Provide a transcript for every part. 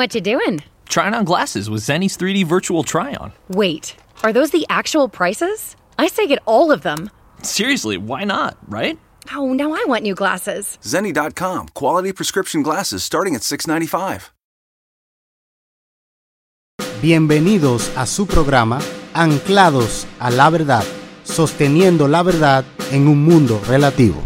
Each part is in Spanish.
What you doing? Trying on glasses with Zenny's 3D virtual try on. Wait, are those the actual prices? I say get all of them. Seriously, why not, right? Oh, now I want new glasses. Zenni.com, quality prescription glasses starting at 695. Bienvenidos a su programa Anclados a la Verdad, sosteniendo la verdad en un mundo relativo.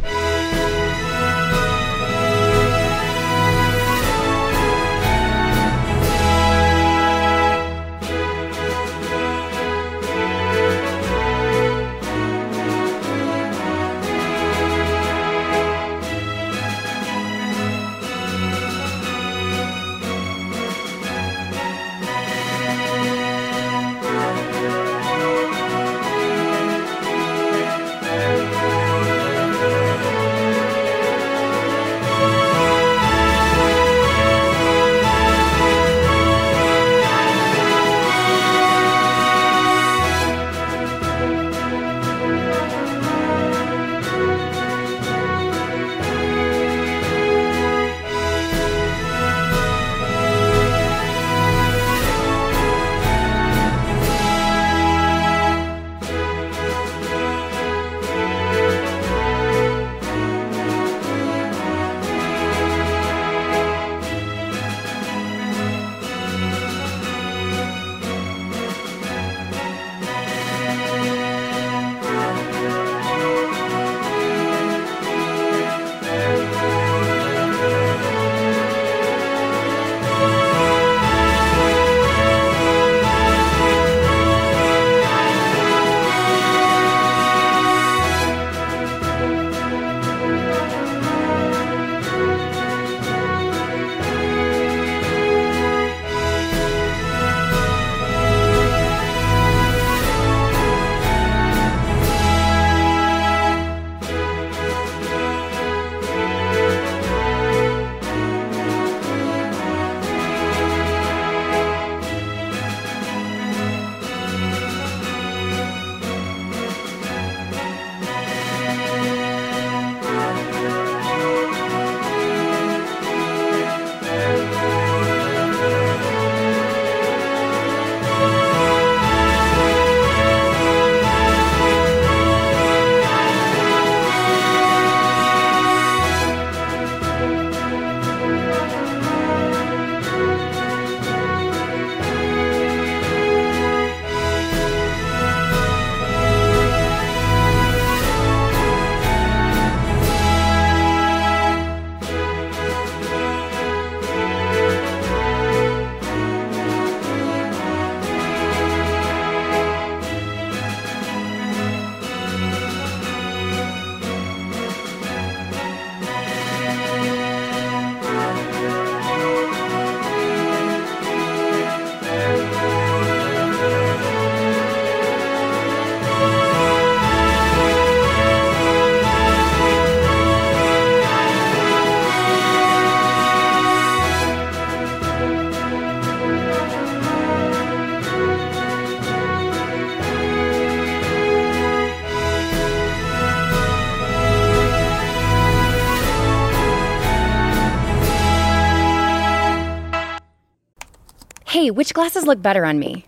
Hey, which glasses look better on me?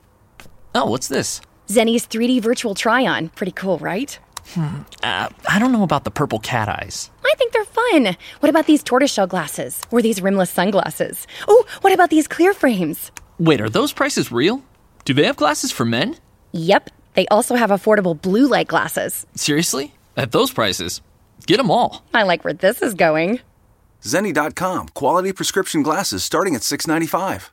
Oh, what's this? Zenny's 3D virtual try on. Pretty cool, right? Uh, I don't know about the purple cat eyes. I think they're fun. What about these tortoiseshell glasses? Or these rimless sunglasses? Oh, what about these clear frames? Wait, are those prices real? Do they have glasses for men? Yep, they also have affordable blue light glasses. Seriously? At those prices? Get them all. I like where this is going. Zenni.com, quality prescription glasses starting at 695.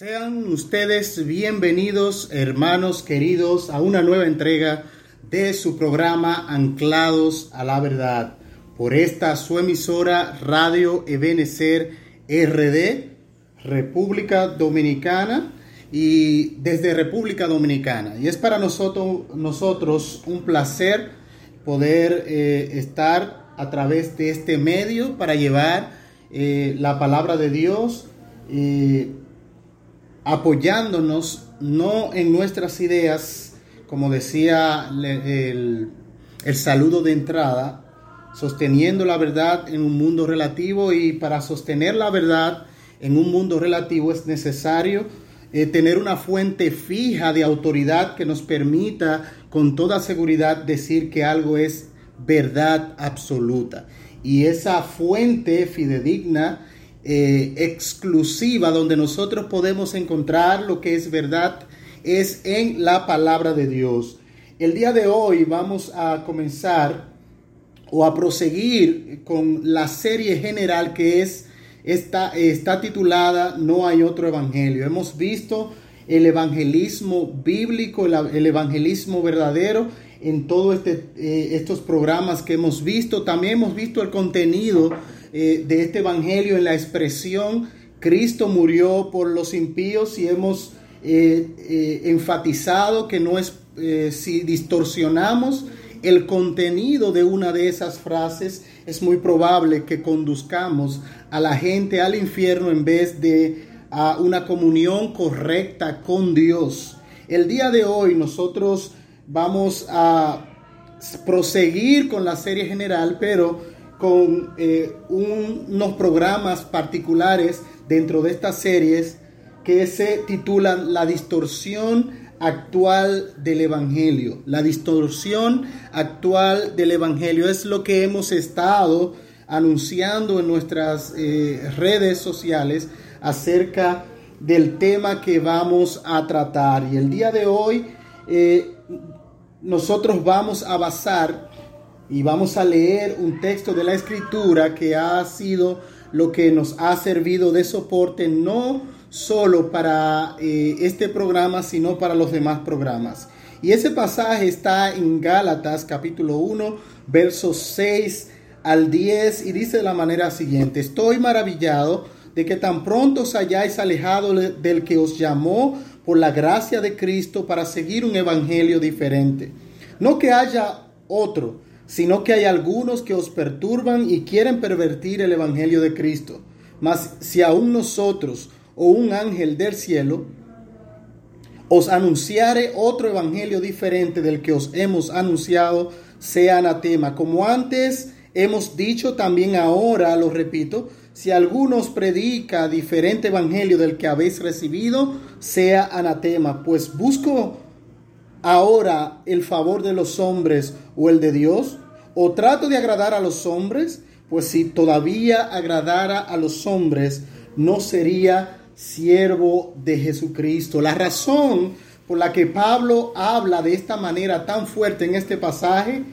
Sean ustedes bienvenidos, hermanos queridos, a una nueva entrega de su programa Anclados a la Verdad por esta su emisora Radio Ebenecer RD, República Dominicana y desde República Dominicana. Y es para nosotros, nosotros un placer poder eh, estar a través de este medio para llevar eh, la palabra de Dios. Eh, apoyándonos no en nuestras ideas, como decía el, el, saludo de entrada, sosteniendo la verdad en un mundo relativo y para sostener la verdad en un mundo relativo es necesario eh, tener una fuente fija de autoridad que nos permita con toda seguridad decir que algo es verdad absoluta. Y esa fuente fidedigna eh, exclusiva donde nosotros podemos encontrar lo que es verdad es en la palabra de Dios. El día de hoy vamos a comenzar o a proseguir con la serie general que es está, está titulada No hay otro evangelio. Hemos visto el evangelismo bíblico, el, evangelismo verdadero en todos este, eh, estos programas que hemos visto. También hemos visto el contenido eh, de este evangelio en la expresión Cristo murió por los impíos y hemos eh, eh, enfatizado que no es si distorsionamos el contenido de una de esas frases, es muy probable que conduzcamos a la gente al infierno en vez de a una comunión correcta con Dios. El día de hoy nosotros vamos a proseguir con la serie general, pero con eh, unos programas particulares dentro de estas series que se titulan La distorsión actual del Evangelio. La distorsión actual del Evangelio es lo que hemos estado anunciando en nuestras eh, redes sociales acerca del tema que vamos a tratar. Y el día de hoy eh, nosotros vamos a basar y vamos a leer un texto de la escritura que ha sido lo que nos ha servido de soporte no solo para eh, este programa, sino para los demás programas. Y ese pasaje está en Gálatas capítulo 1, versos 6 al 10 y dice de la manera siguiente, estoy maravillado de que tan pronto os hayáis alejado del que os llamó por la gracia de Cristo para seguir un evangelio diferente. No que haya otro, sino que hay algunos que os perturban y quieren pervertir el Evangelio de Cristo. Mas si aún nosotros o un ángel del cielo os anunciare otro Evangelio diferente del que os hemos anunciado, sea anatema. Como antes hemos dicho, también ahora lo repito, si alguno os predica diferente Evangelio del que habéis recibido, sea anatema. Pues busco ahora el favor de los hombres o el de Dios? ¿O trato de agradar a los hombres? Pues si todavía agradara a los hombres, no sería siervo de Jesucristo. La razón por la que Pablo habla de esta manera tan fuerte en este pasaje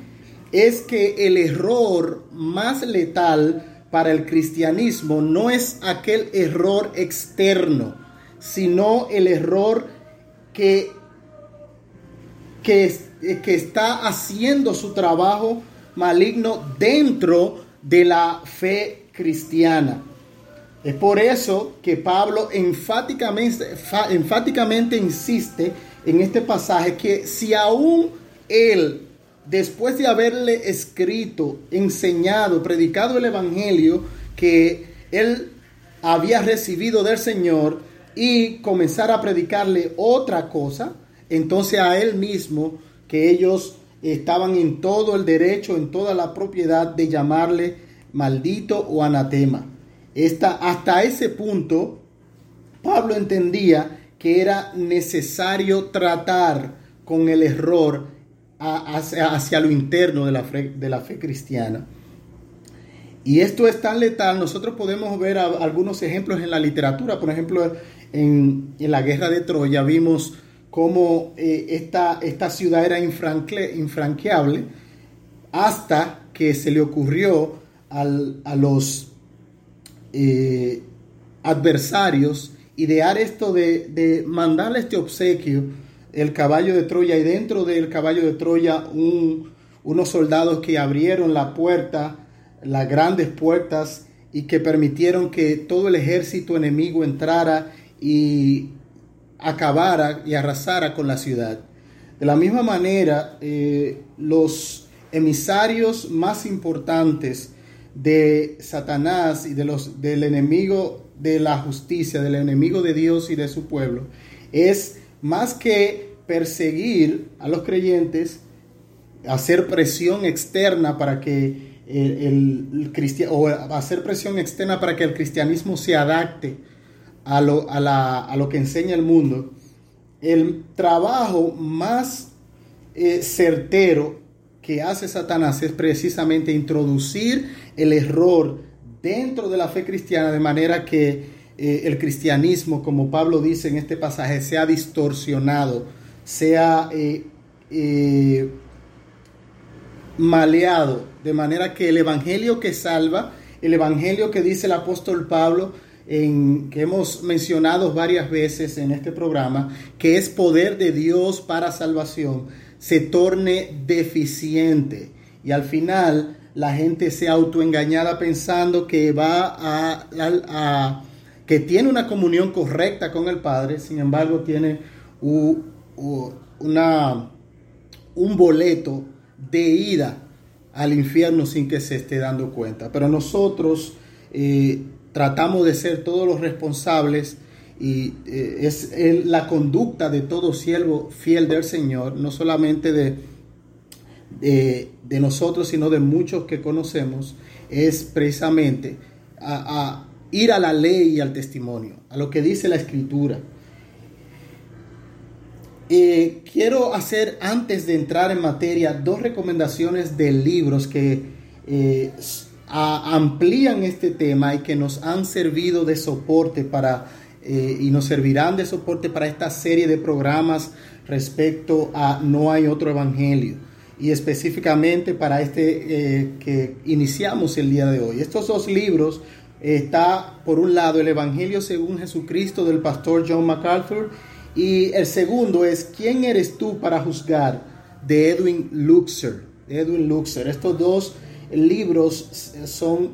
es que el error más letal para el cristianismo no es aquel error externo, sino el error que eh, que, está haciendo su trabajo maligno dentro de la fe cristiana. Es por eso que Pablo enfáticamente, enfáticamente insiste en este pasaje que si aún él, después de haberle escrito, enseñado, predicado el Evangelio que él había recibido del Señor y comenzar a predicarle otra cosa, entonces a él mismo que ellos estaban en todo el derecho, en toda la propiedad de llamarle maldito o anatema. hasta ese punto, Pablo entendía que era necesario tratar con el error hacia, lo interno de la, fe, de la fe cristiana. Y esto es tan letal, nosotros podemos ver algunos ejemplos en la literatura, por ejemplo, en, la guerra de Troya vimos cómo eh, esta, esta, ciudad era infranqueable hasta que se le ocurrió a los eh, adversarios idear esto de, de, mandarle este obsequio, el caballo de Troya, y dentro del caballo de Troya unos soldados que abrieron la puerta, las grandes puertas, y que permitieron que todo el ejército enemigo entrara y acabara y arrasara con la ciudad. De la misma manera, eh, los emisarios más importantes de Satanás y de los, del enemigo de la justicia, del enemigo de Dios y de su pueblo, es más que perseguir a los creyentes, hacer presión externa para que el, o hacer presión externa para que el cristianismo se adapte a lo, a lo que enseña el mundo, el trabajo más eh, certero que hace Satanás es precisamente introducir el error dentro de la fe cristiana de manera que eh, el cristianismo, como Pablo dice en este pasaje, sea distorsionado, sea eh, maleado, de manera que el evangelio que salva, el evangelio que dice el apóstol Pablo, que hemos mencionado varias veces en este programa, que es poder de Dios para salvación, se torne deficiente y al final la gente se autoengañada pensando que va a, que tiene una comunión correcta con el Padre, sin embargo tiene una, un boleto de ida al infierno sin que se esté dando cuenta. Pero nosotros eh, tratamos de ser todos los responsables y eh, es la conducta de todo siervo fiel del Señor, no solamente de, de, nosotros, sino de muchos que conocemos, es precisamente a, ir a la ley y al testimonio, a lo que dice la Escritura. Eh, quiero hacer, antes de entrar en materia, dos recomendaciones de libros que eh, amplían este tema y que nos han servido de soporte para eh, y nos servirán de soporte para esta serie de programas respecto a No hay otro evangelio y específicamente para este eh, que iniciamos el día de hoy. Estos dos libros está por un lado el Evangelio según Jesucristo del pastor John MacArthur y el segundo es ¿Quién eres tú para juzgar? de Edwin Luxer. Edwin Luxer. Estos dos libros son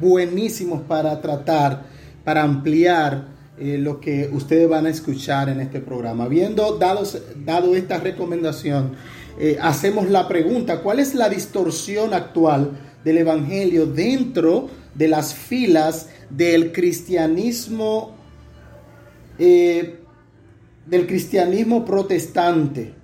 buenísimos para tratar, para ampliar eh, lo que ustedes van a escuchar en este programa. Habiendo dado, esta recomendación, eh, hacemos la pregunta, ¿cuál es la distorsión actual del Evangelio dentro de las filas del cristianismo, eh, del cristianismo protestante?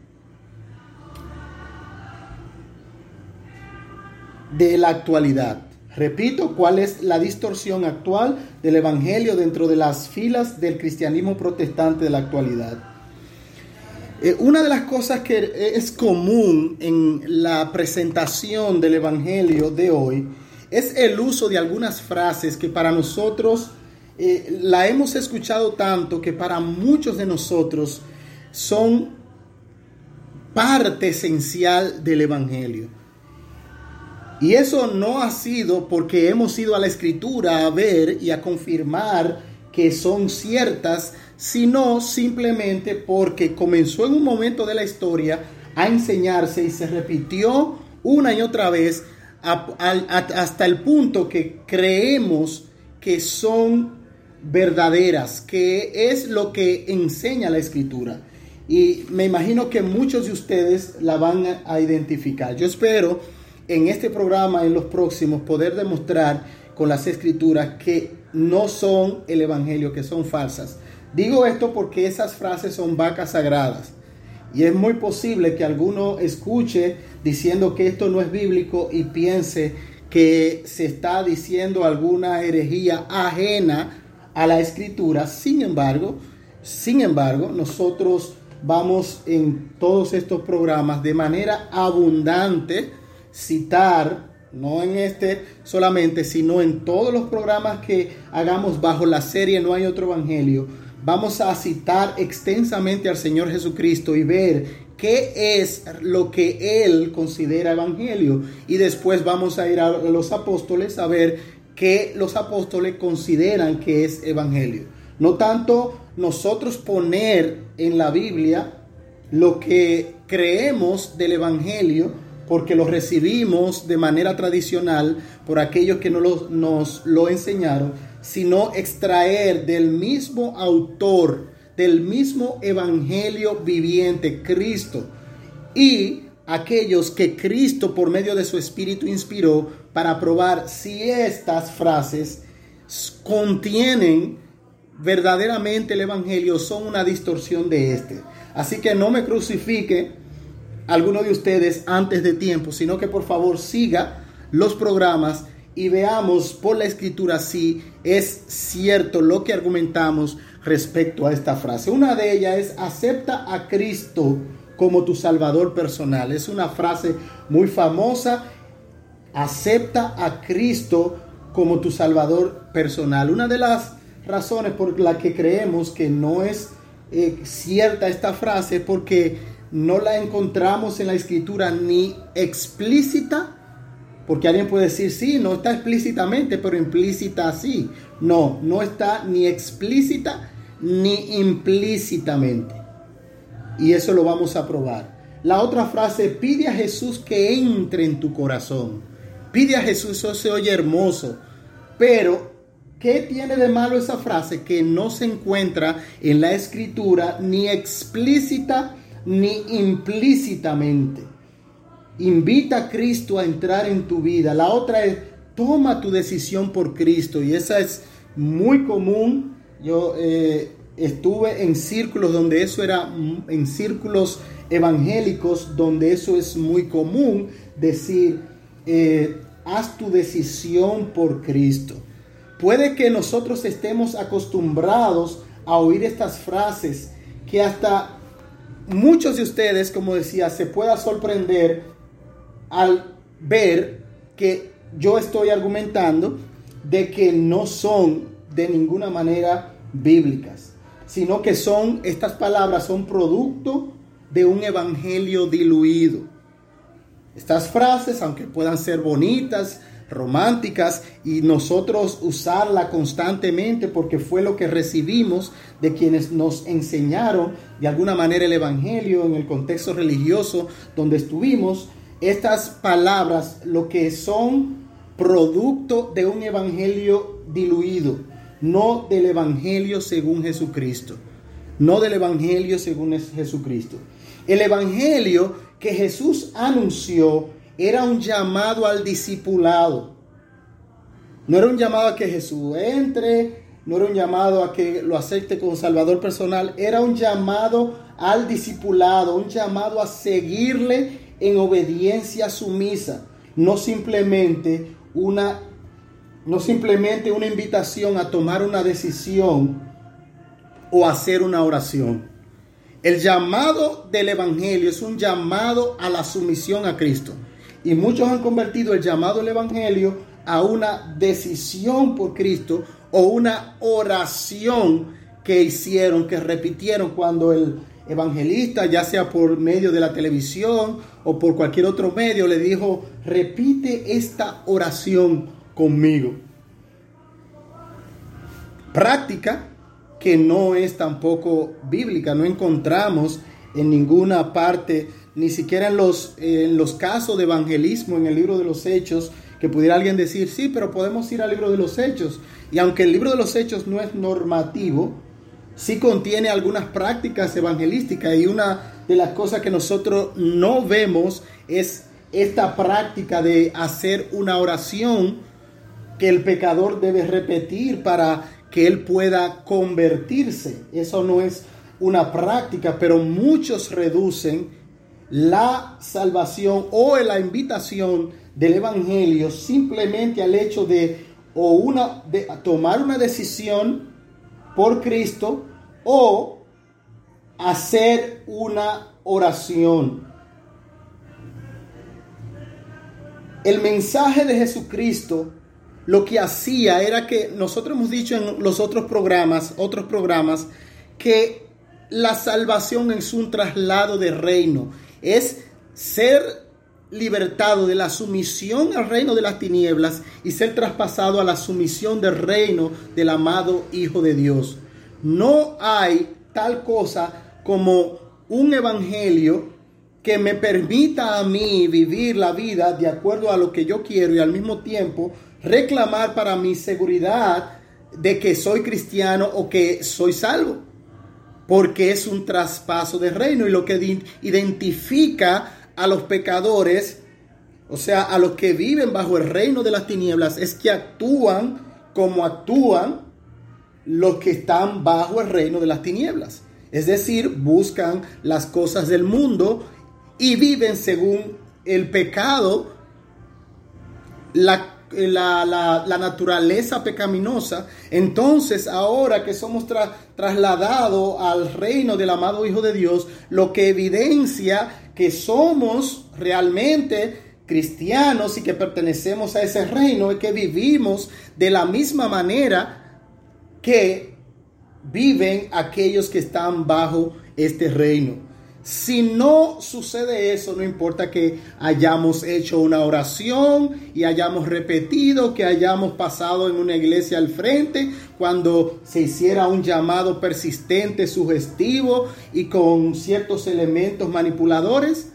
De la actualidad. Repito, ¿cuál es la distorsión actual del Evangelio dentro de las filas del cristianismo protestante de la actualidad? Eh, una de las cosas que es común en la presentación del Evangelio de hoy es el uso de algunas frases que para nosotros eh, la hemos escuchado tanto que para muchos de nosotros son parte esencial del Evangelio. Y eso no ha sido porque hemos ido a la escritura a ver y a confirmar que son ciertas, sino simplemente porque comenzó en un momento de la historia a enseñarse y se repitió una y otra vez hasta el punto que creemos que son verdaderas, que es lo que enseña la escritura. Y me imagino que muchos de ustedes la van a identificar. Yo espero en este programa, en los próximos, poder demostrar con las escrituras que no son el Evangelio, que son falsas. Digo esto porque esas frases son vacas sagradas. Y es muy posible que alguno escuche diciendo que esto no es bíblico y piense que se está diciendo alguna herejía ajena a la escritura. Sin embargo, sin embargo, nosotros vamos en todos estos programas de manera abundante citar, no en este solamente, sino en todos los programas que hagamos bajo la serie No hay otro evangelio, vamos a citar extensamente al Señor Jesucristo y ver qué es lo que Él considera evangelio. Y después vamos a ir a los apóstoles a ver qué los apóstoles consideran que es evangelio. No tanto nosotros poner en la Biblia lo que creemos del evangelio, porque lo recibimos de manera tradicional por aquellos que no nos lo enseñaron, sino extraer del mismo autor, del mismo evangelio viviente, Cristo, y aquellos que Cristo por medio de su Espíritu inspiró para probar si estas frases contienen verdaderamente el Evangelio, son una distorsión de este. Así que no me crucifique alguno de ustedes antes de tiempo, sino que por favor siga los programas y veamos por la escritura si es cierto lo que argumentamos respecto a esta frase. Una de ellas es acepta a Cristo como tu Salvador personal. Es una frase muy famosa. Acepta a Cristo como tu Salvador personal. Una de las razones por las que creemos que no es eh, cierta esta frase es porque no la encontramos en la escritura ni explícita porque alguien puede decir, sí, no está explícitamente, pero implícita sí. No, no está ni explícita ni implícitamente. Y eso lo vamos a probar. La otra frase, pide a Jesús que entre en tu corazón. Pide a Jesús, eso se oye hermoso. Pero, ¿qué tiene de malo esa frase? Que no se encuentra en la escritura ni explícita ni implícitamente. Invita a Cristo a entrar en tu vida. La otra es, toma tu decisión por Cristo. Y esa es muy común. Yo eh, estuve en círculos donde eso era, en círculos evangélicos, donde eso es muy común. Decir, eh, haz tu decisión por Cristo. Puede que nosotros estemos acostumbrados a oír estas frases que hasta muchos de ustedes, como decía, se pueda sorprender al ver que yo estoy argumentando de que no son de ninguna manera bíblicas, sino que son, estas palabras son producto de un evangelio diluido. Estas frases, aunque puedan ser bonitas, románticas, y nosotros usarla constantemente porque fue lo que recibimos de quienes nos enseñaron de alguna manera el evangelio en el contexto religioso donde estuvimos, estas palabras lo que son producto de un evangelio diluido, no del evangelio según Jesucristo, no del evangelio según Jesucristo. El evangelio que Jesús anunció era un llamado al discipulado. No era un llamado a que Jesús entre, no era un llamado a que lo acepte como Salvador personal, era un llamado al discipulado, un llamado a seguirle en obediencia sumisa, no simplemente una no simplemente una invitación a tomar una decisión o hacer una oración. El llamado del evangelio es un llamado a la sumisión a Cristo. Y muchos han convertido el llamado del evangelio a una decisión por Cristo o una oración que hicieron, que repitieron cuando el evangelista, ya sea por medio de la televisión o por cualquier otro medio, le dijo, repite esta oración conmigo. Práctica que no es tampoco bíblica, no encontramos en ninguna parte, ni siquiera en los, en los casos de evangelismo en el libro de los hechos, que pudiera alguien decir, sí, pero podemos ir al libro de los hechos. Y aunque el libro de los hechos no es normativo, sí contiene algunas prácticas evangelísticas y una de las cosas que nosotros no vemos es esta práctica de hacer una oración que el pecador debe repetir para que él pueda convertirse. Eso no es una práctica, pero muchos reducen la salvación o la invitación del evangelio simplemente al hecho de o una tomar una decisión por Cristo o hacer una oración. El mensaje de Jesucristo lo que hacía era que nosotros hemos dicho en los otros programas, otros programas, que la salvación es un traslado de reino, es ser libertado de la sumisión al reino de las tinieblas y ser traspasado a la sumisión del reino del amado Hijo de Dios. No hay tal cosa como un evangelio que me permita a mí vivir la vida de acuerdo a lo que yo quiero y al mismo tiempo reclamar para mi seguridad de que soy cristiano o que soy salvo. Porque es un traspaso de reino y lo que identifica a los pecadores, o sea, a los que viven bajo el reino de las tinieblas, es que actúan como actúan los que están bajo el reino de las tinieblas. Es decir, buscan las cosas del mundo y viven según el pecado, la la, la, naturaleza pecaminosa, entonces ahora que somos trasladados al reino del amado Hijo de Dios, lo que evidencia que somos realmente cristianos y que pertenecemos a ese reino es que vivimos de la misma manera que viven aquellos que están bajo este reino. Si no sucede eso, no importa que hayamos hecho una oración y hayamos repetido, que hayamos pasado en una iglesia al frente, cuando se hiciera un llamado persistente, sugestivo y con ciertos elementos manipuladores.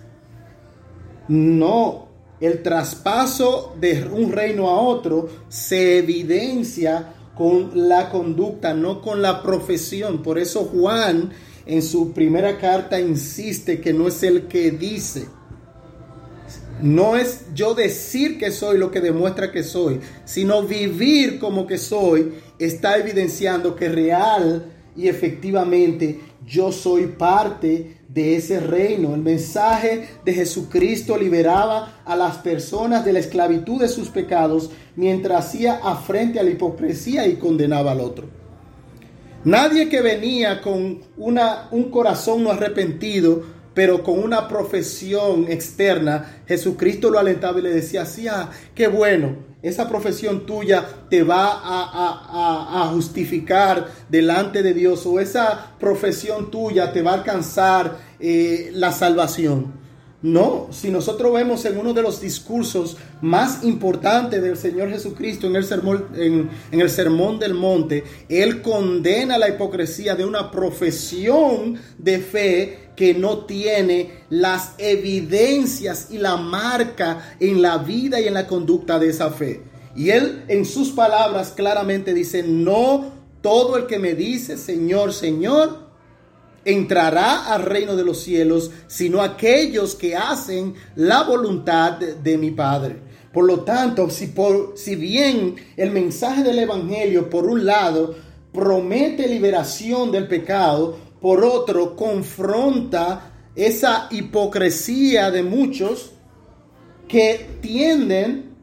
No, el traspaso de un reino a otro se evidencia con la conducta, no con la profesión. Por eso Juan en su primera carta insiste que no es el que dice. No es yo decir que soy lo que demuestra que soy, sino vivir como que soy está evidenciando que real y efectivamente yo soy parte de ese reino. El mensaje de Jesucristo liberaba a las personas de la esclavitud de sus pecados mientras hacía afrente a la hipocresía y condenaba al otro. Nadie que venía con una, un corazón no arrepentido, pero con una profesión externa, Jesucristo lo alentaba y le decía, sí, ah, qué bueno, esa profesión tuya te va a, justificar delante de Dios o esa profesión tuya te va a alcanzar eh, la salvación. No, si nosotros vemos en uno de los discursos más importantes del Señor Jesucristo en el, sermón, en, el sermón del monte, Él condena la hipocresía de una profesión de fe que no tiene las evidencias y la marca en la vida y en la conducta de esa fe. Y Él en sus palabras claramente dice, no todo el que me dice, Señor, Señor, entrará al reino de los cielos, sino aquellos que hacen la voluntad de, mi Padre. Por lo tanto, si, por, si bien el mensaje del Evangelio, por un lado, promete liberación del pecado, por otro, confronta esa hipocresía de muchos que tienden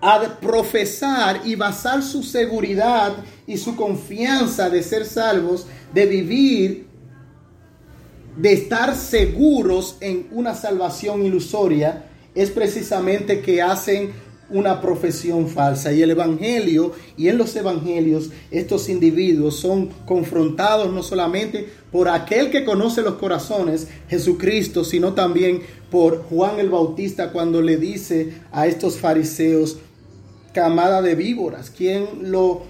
a profesar y basar su seguridad y su confianza de ser salvos, de vivir de estar seguros en una salvación ilusoria es precisamente que hacen una profesión falsa. Y el Evangelio y en los Evangelios estos individuos son confrontados no solamente por aquel que conoce los corazones, Jesucristo, sino también por Juan el Bautista cuando le dice a estos fariseos, camada de víboras, ¿quién lo,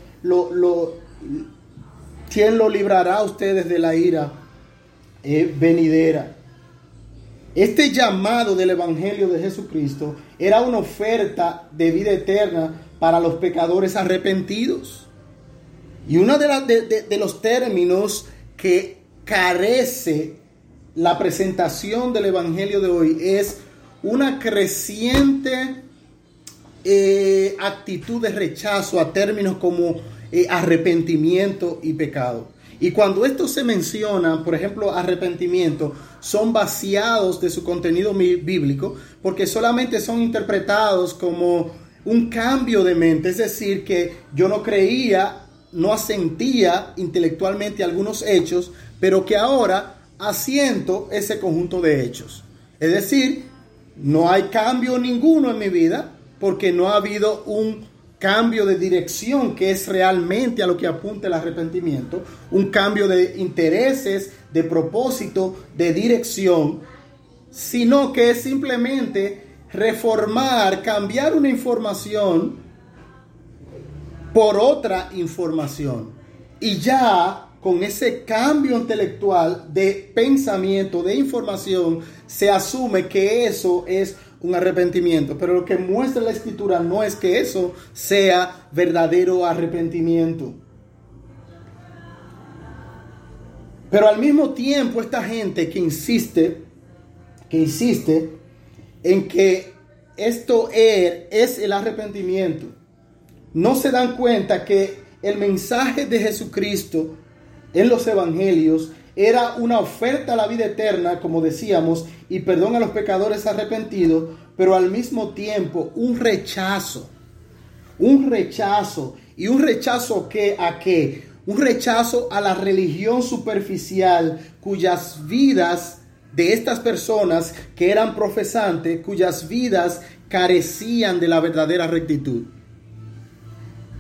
¿quién lo librará a ustedes de la ira? Venidera. Este llamado del Evangelio de Jesucristo era una oferta de vida eterna para los pecadores arrepentidos. Y uno de, los términos que carece la presentación del Evangelio de hoy es una creciente eh, actitud de rechazo a términos como eh, arrepentimiento y pecado. Y cuando esto se menciona, por ejemplo, arrepentimiento, son vaciados de su contenido bíblico porque solamente son interpretados como un cambio de mente, es decir, que yo no creía no asentía intelectualmente algunos hechos, pero que ahora asiento ese conjunto de hechos. Es decir, no hay cambio ninguno en mi vida porque no ha habido un cambio de dirección que es realmente a lo que apunta el arrepentimiento, un cambio de intereses, de propósito, de dirección, sino que es simplemente reformar, cambiar una información por otra información. Y ya con ese cambio intelectual de pensamiento, de información, se asume que eso es un arrepentimiento. Pero lo que muestra la escritura no es que eso sea verdadero arrepentimiento. Pero al mismo tiempo esta gente que insiste, que insiste en que esto es el arrepentimiento, no se dan cuenta que el mensaje de Jesucristo en los evangelios era una oferta a la vida eterna, como decíamos, y perdón a los pecadores arrepentidos, pero al mismo tiempo un rechazo, un rechazo, y un rechazo que a qué? Un rechazo a la religión superficial cuyas vidas de estas personas que eran profesantes, cuyas vidas carecían de la verdadera rectitud.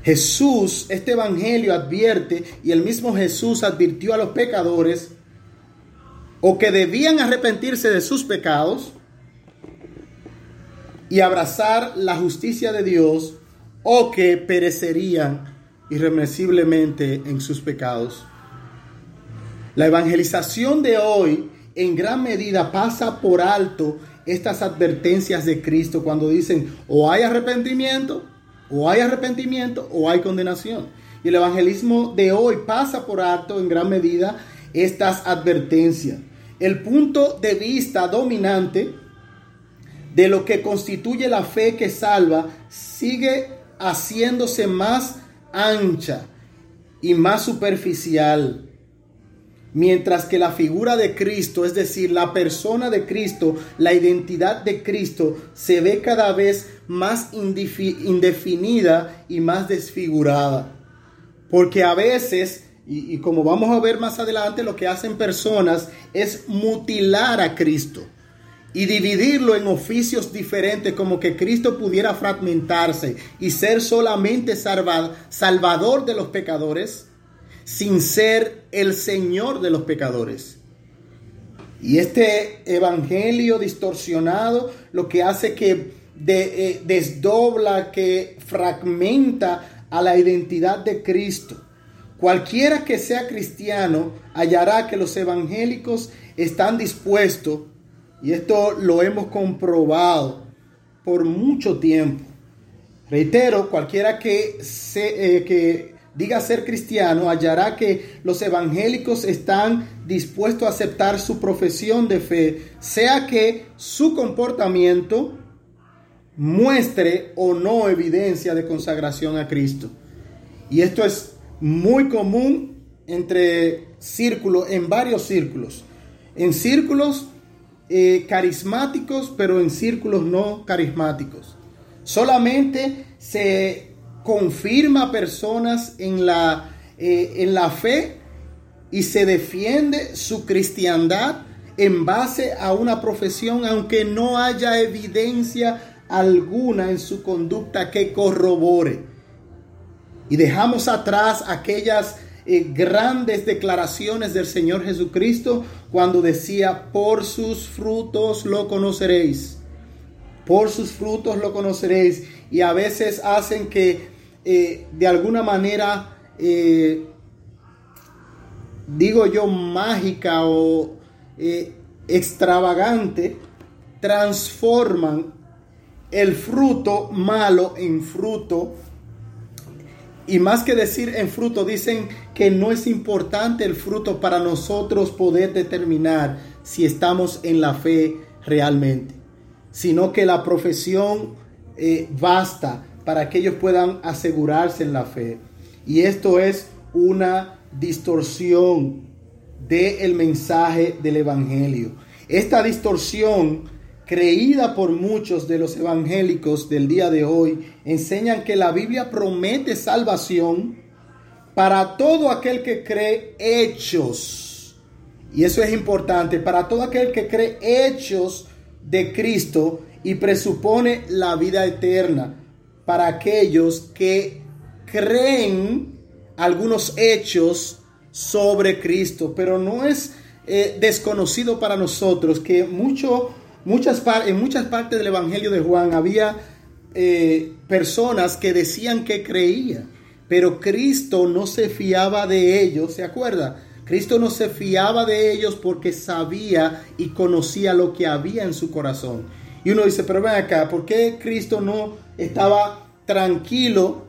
Jesús, este evangelio advierte y el mismo Jesús advirtió a los pecadores o que debían arrepentirse de sus pecados y abrazar la justicia de Dios o que perecerían irremisiblemente en sus pecados. La evangelización de hoy en gran medida pasa por alto estas advertencias de Cristo cuando dicen o hay arrepentimiento o hay arrepentimiento o hay condenación. Y el evangelismo de hoy pasa por alto en gran medida estas advertencias. El punto de vista dominante de lo que constituye la fe que salva sigue haciéndose más ancha y más superficial. Mientras que la figura de Cristo, es decir, la persona de Cristo, la identidad de Cristo, se ve cada vez más indefinida y más desfigurada. Porque a veces, y, como vamos a ver más adelante, lo que hacen personas es mutilar a Cristo y dividirlo en oficios diferentes, como que Cristo pudiera fragmentarse y ser solamente salvador de los pecadores sin ser el Señor de los pecadores. Y este evangelio distorsionado lo que hace que eh, desdobla, que fragmenta a la identidad de Cristo. Cualquiera que sea cristiano hallará que los evangélicos están dispuestos, y esto lo hemos comprobado por mucho tiempo. Reitero, cualquiera que, se, eh, que diga ser cristiano, hallará que los evangélicos están dispuestos a aceptar su profesión de fe, sea que su comportamiento muestre o no evidencia de consagración a Cristo. Y esto es muy común entre círculos, en varios círculos. En círculos eh, carismáticos, pero en círculos no carismáticos. Solamente se confirma personas en la, eh, en la fe y se defiende su cristiandad en base a una profesión, aunque no haya evidencia alguna en su conducta que corrobore. Y dejamos atrás aquellas eh, grandes declaraciones del Señor Jesucristo cuando decía, por sus frutos lo conoceréis. Por sus frutos lo conoceréis. Y a veces hacen que eh, de alguna manera, eh, digo yo, mágica o extravagante, transforman el fruto malo en fruto. Y más que decir en fruto, dicen que no es importante el fruto para nosotros poder determinar si estamos en la fe realmente, sino que la profesión basta para que ellos puedan asegurarse en la fe. Y esto es una distorsión del mensaje del Evangelio. Esta distorsión, creída por muchos de los evangélicos del día de hoy, enseñan que la Biblia promete salvación, para todo aquel que cree hechos, y eso es importante, para todo aquel que cree hechos de Cristo y presupone la vida eterna, para aquellos que creen algunos hechos sobre Cristo, pero no es eh, desconocido para nosotros que mucho, muchas en muchas partes del Evangelio de Juan había eh, personas que decían que creían, pero Cristo no se fiaba de ellos, ¿se acuerda? Cristo no se fiaba de ellos porque sabía y conocía lo que había en su corazón. Y uno dice, pero ven acá, ¿por qué Cristo no estaba tranquilo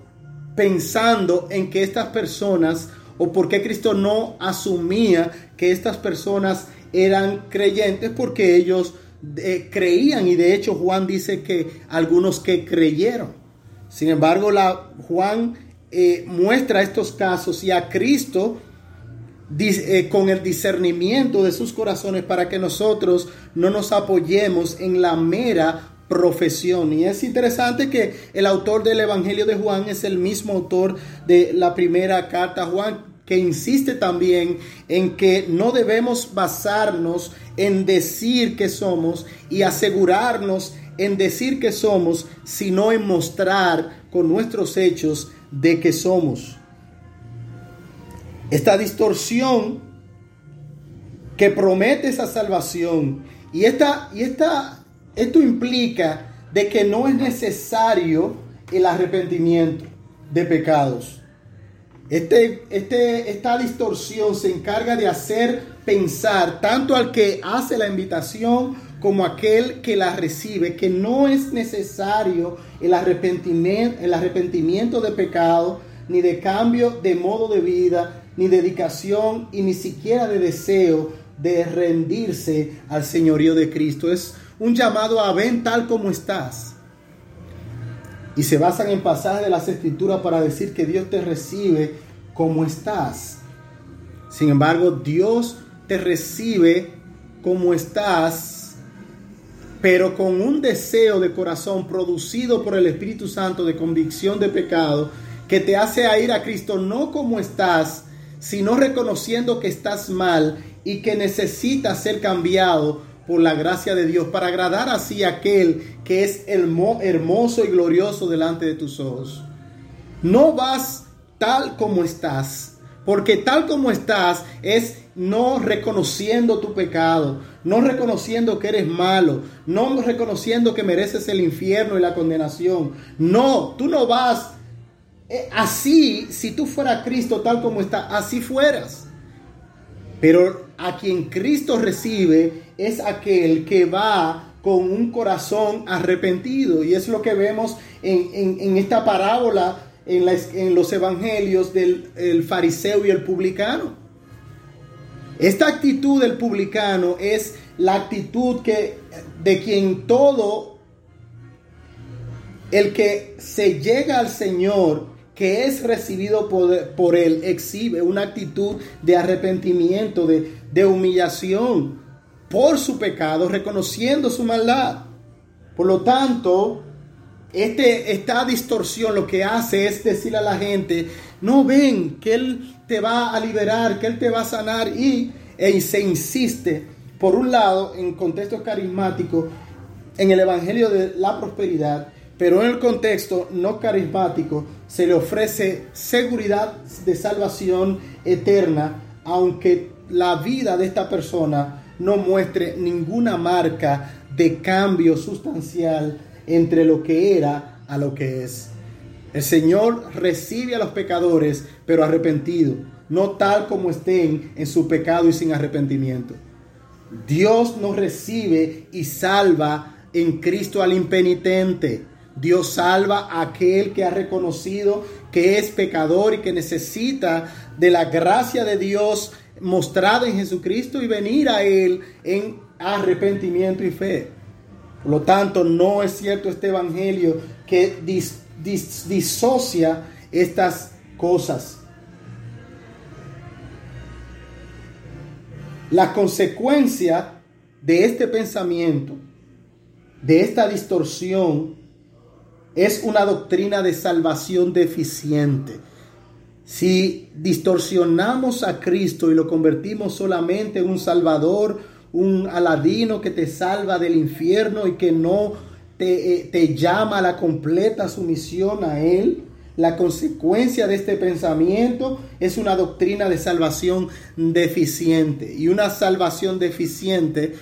pensando en que estas personas, o por qué Cristo no asumía que estas personas eran creyentes? Porque ellos creían y de hecho Juan dice que algunos que creyeron. Sin embargo, la, Juan eh, muestra estos casos y a Cristo eh, con el discernimiento de sus corazones para que nosotros no nos apoyemos en la mera profesión. Y es interesante que el autor del Evangelio de Juan es el mismo autor de la primera carta Juan, que insiste también en que no debemos basarnos en decir que somos y asegurarnos en decir que somos, sino en mostrar con nuestros hechos de que somos. Esta distorsión que promete esa salvación y, esta, y esta, esto implica de que no es necesario el arrepentimiento de pecados. Este, este, esta distorsión se encarga de hacer pensar tanto al que hace la invitación como aquel que la recibe, que no es necesario el arrepentimiento, el arrepentimiento de pecado, ni de cambio de modo de vida, ni dedicación y ni siquiera de deseo de rendirse al señorío de Cristo. Es un llamado a ven tal como estás. Y se basan en pasajes de las escrituras para decir que Dios te recibe como estás. Sin embargo, Dios te recibe como estás, pero con un deseo de corazón producido por el Espíritu Santo de convicción de pecado que te hace a ir a Cristo no como estás, sino reconociendo que estás mal y que necesitas ser cambiado por la gracia de Dios para agradar así a aquel que es hermoso y glorioso delante de tus ojos. No vas tal como estás, porque tal como estás es no reconociendo tu pecado, no reconociendo que eres malo, no reconociendo que mereces el infierno y la condenación. No, tú no vas eh, así, si tú fueras Cristo tal como está, así fueras. Pero a quien Cristo recibe es aquel que va con un corazón arrepentido. Y es lo que vemos en, esta parábola, en, en, los evangelios del fariseo y el publicano. Esta actitud del publicano es la actitud que, de quien todo el que se llega al Señor que es recibido por, él exhibe una actitud de arrepentimiento, de, de humillación por su pecado, reconociendo su maldad. Por lo tanto, este, esta distorsión lo que hace es decirle a la gente, no ven que Él te va a liberar, que Él te va a sanar y, y se insiste, por un lado, en contexto carismático, en el Evangelio de la Prosperidad, pero en el contexto no carismático se le ofrece seguridad de salvación eterna, aunque la vida de esta persona no muestre ninguna marca de cambio sustancial entre lo que era a lo que es. El Señor recibe a los pecadores, pero arrepentido, no tal como estén en su pecado y sin arrepentimiento. Dios nos recibe y salva en Cristo al impenitente. Dios salva a aquel que ha reconocido que es pecador y que necesita de la gracia de Dios mostrada en Jesucristo y venir a Él en arrepentimiento y fe. Por lo tanto, no es cierto este evangelio que disocia estas cosas. La consecuencia de este pensamiento, de esta distorsión, es una doctrina de salvación deficiente. Si distorsionamos a Cristo y lo convertimos solamente en un Salvador, un aladino que te salva del infierno y que no te, eh, llama a la completa sumisión a Él, la consecuencia de este pensamiento es una doctrina de salvación deficiente. Y una salvación deficiente,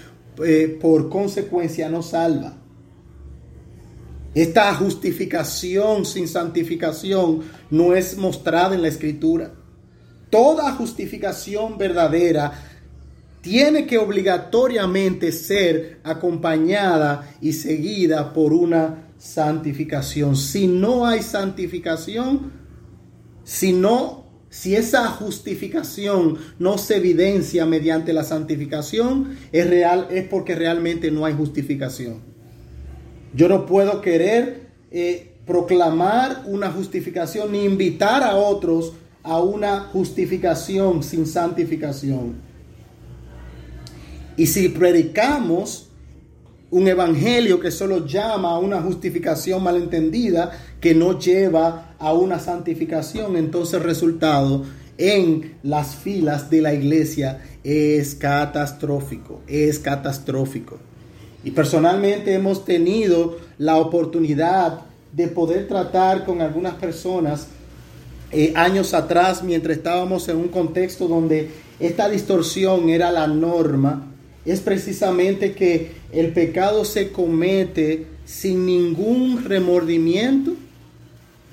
eh, por consecuencia, no salva. Esta justificación sin santificación no es mostrada en la escritura. Toda justificación verdadera tiene que obligatoriamente ser acompañada y seguida por una santificación. Si no hay santificación, si no, si esa justificación no se evidencia mediante la santificación, es real, es porque realmente no hay justificación. Yo no puedo querer eh, proclamar una justificación ni invitar a otros a una justificación sin santificación. Y si predicamos un evangelio que solo llama a una justificación malentendida que no lleva a una santificación, entonces el resultado en las filas de la iglesia es catastrófico, es catastrófico. Y personalmente hemos tenido la oportunidad de poder tratar con algunas personas eh, años atrás, mientras estábamos en un contexto donde esta distorsión era la norma, es precisamente que el pecado se comete sin ningún remordimiento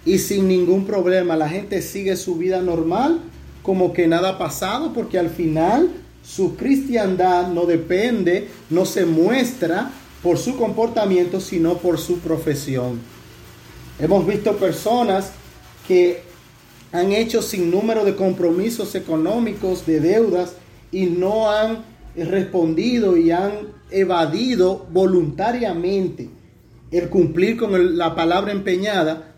y sin ningún problema. La gente sigue su vida normal como que nada ha pasado porque al final su cristiandad no depende, no se muestra por su comportamiento, sino por su profesión. Hemos visto personas que han hecho sin número de compromisos económicos, de deudas, y no han respondido y han evadido voluntariamente el cumplir con la palabra empeñada.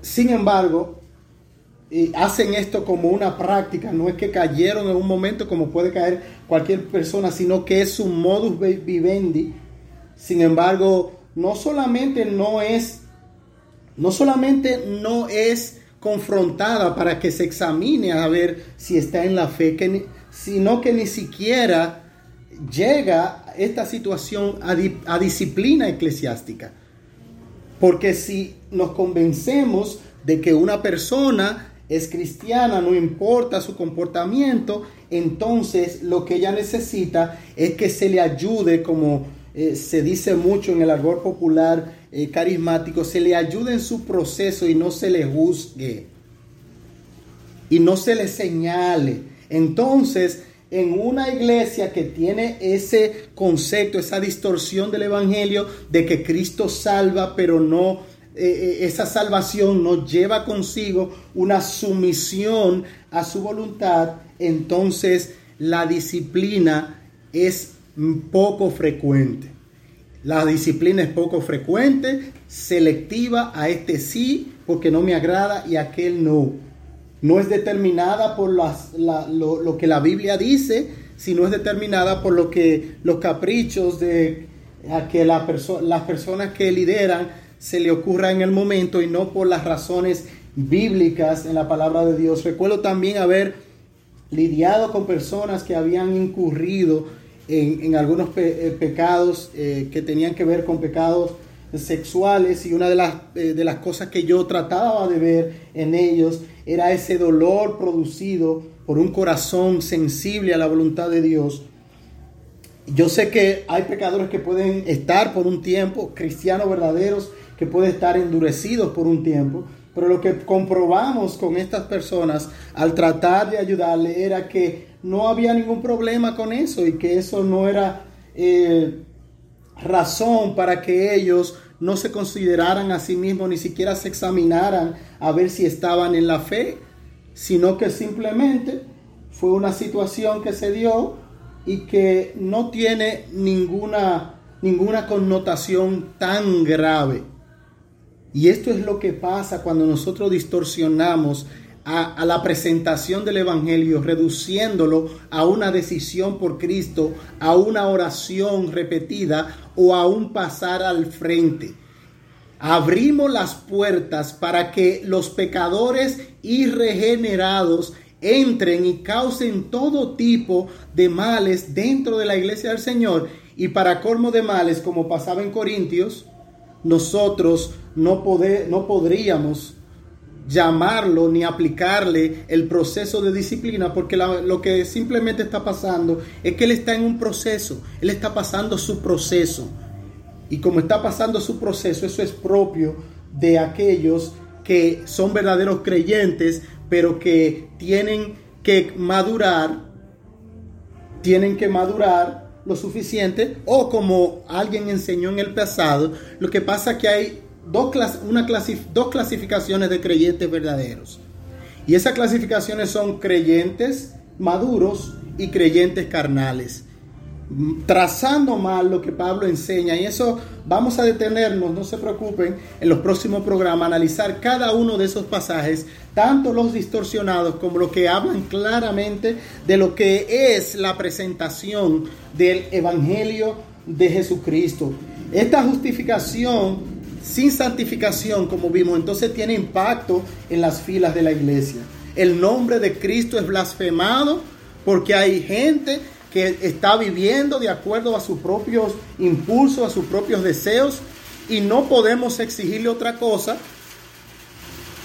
Sin embargo, hacen esto como una práctica, no es que cayeron en un momento como puede caer cualquier persona, sino que es un modus vivendi. Sin embargo, no solamente no es no solamente no es confrontada para que se examine a ver si está en la fe, que sino que ni siquiera llega esta situación a, disciplina eclesiástica. Porque si nos convencemos de que una persona es cristiana, no importa su comportamiento, entonces lo que ella necesita es que se le ayude, como eh, se dice mucho en el argot popular eh, carismático, se le ayude en su proceso y no se le juzgue y no se le señale. Entonces, en una iglesia que tiene ese concepto, esa distorsión del Evangelio de que Cristo salva, pero no, eh, eh, esa salvación no lleva consigo una sumisión a su voluntad, entonces la disciplina es poco frecuente. La disciplina es poco frecuente, selectiva, a este sí, porque no me agrada y a aquel no no es determinada por lo, que la Biblia dice, sino es determinada por lo que los caprichos de que la las personas que lideran se le ocurra en el momento y no por las razones bíblicas en la palabra de Dios. Recuerdo también haber lidiado con personas que habían incurrido en, algunos eh, pecados eh, que tenían que ver con pecados sexuales y una de las, eh, de las cosas que yo trataba de ver en ellos era ese dolor producido por un corazón sensible a la voluntad de Dios. Yo sé que hay pecadores que pueden estar por un tiempo, cristianos verdaderos que pueden estar endurecidos por un tiempo, pero lo que comprobamos con estas personas al tratar de ayudarle era que no había ningún problema con eso y que eso no era... Eh, razón para que ellos no se consideraran a sí mismos, ni siquiera se examinaran a ver si estaban en la fe, sino que simplemente fue una situación que se dio y que no tiene ninguna, ninguna connotación tan grave. Y esto es lo que pasa cuando nosotros distorsionamos a, la presentación del Evangelio, reduciéndolo a una decisión por Cristo, a una oración repetida o a un pasar al frente. abrimos las puertas para que los pecadores irregenerados entren y causen todo tipo de males dentro de la iglesia del Señor. Y para colmo de males, como pasaba en Corintios, nosotros no, poder, no podríamos llamarlo ni aplicarle el proceso de disciplina, porque lo que simplemente está pasando es que él está en un proceso, él está pasando su proceso. Y como está pasando su proceso, eso es propio de aquellos que son verdaderos creyentes, pero que tienen que madurar, tienen que madurar lo suficiente, o como alguien enseñó en el pasado, lo que pasa que hay dos, una dos clasificaciones de creyentes verdaderos. Y esas clasificaciones son creyentes maduros y creyentes carnales trazando mal lo que Pablo enseña. Y eso vamos a detenernos, no se preocupen, en los próximos programas, analizar cada uno de esos pasajes, tanto los distorsionados como los que hablan claramente de lo que es la presentación del Evangelio de Jesucristo. Esta justificación sin santificación, como vimos, entonces tiene impacto en las filas de la iglesia. El nombre de Cristo es blasfemado porque hay gente que está viviendo de acuerdo a sus propios impulsos, a sus propios deseos, y no podemos exigirle otra cosa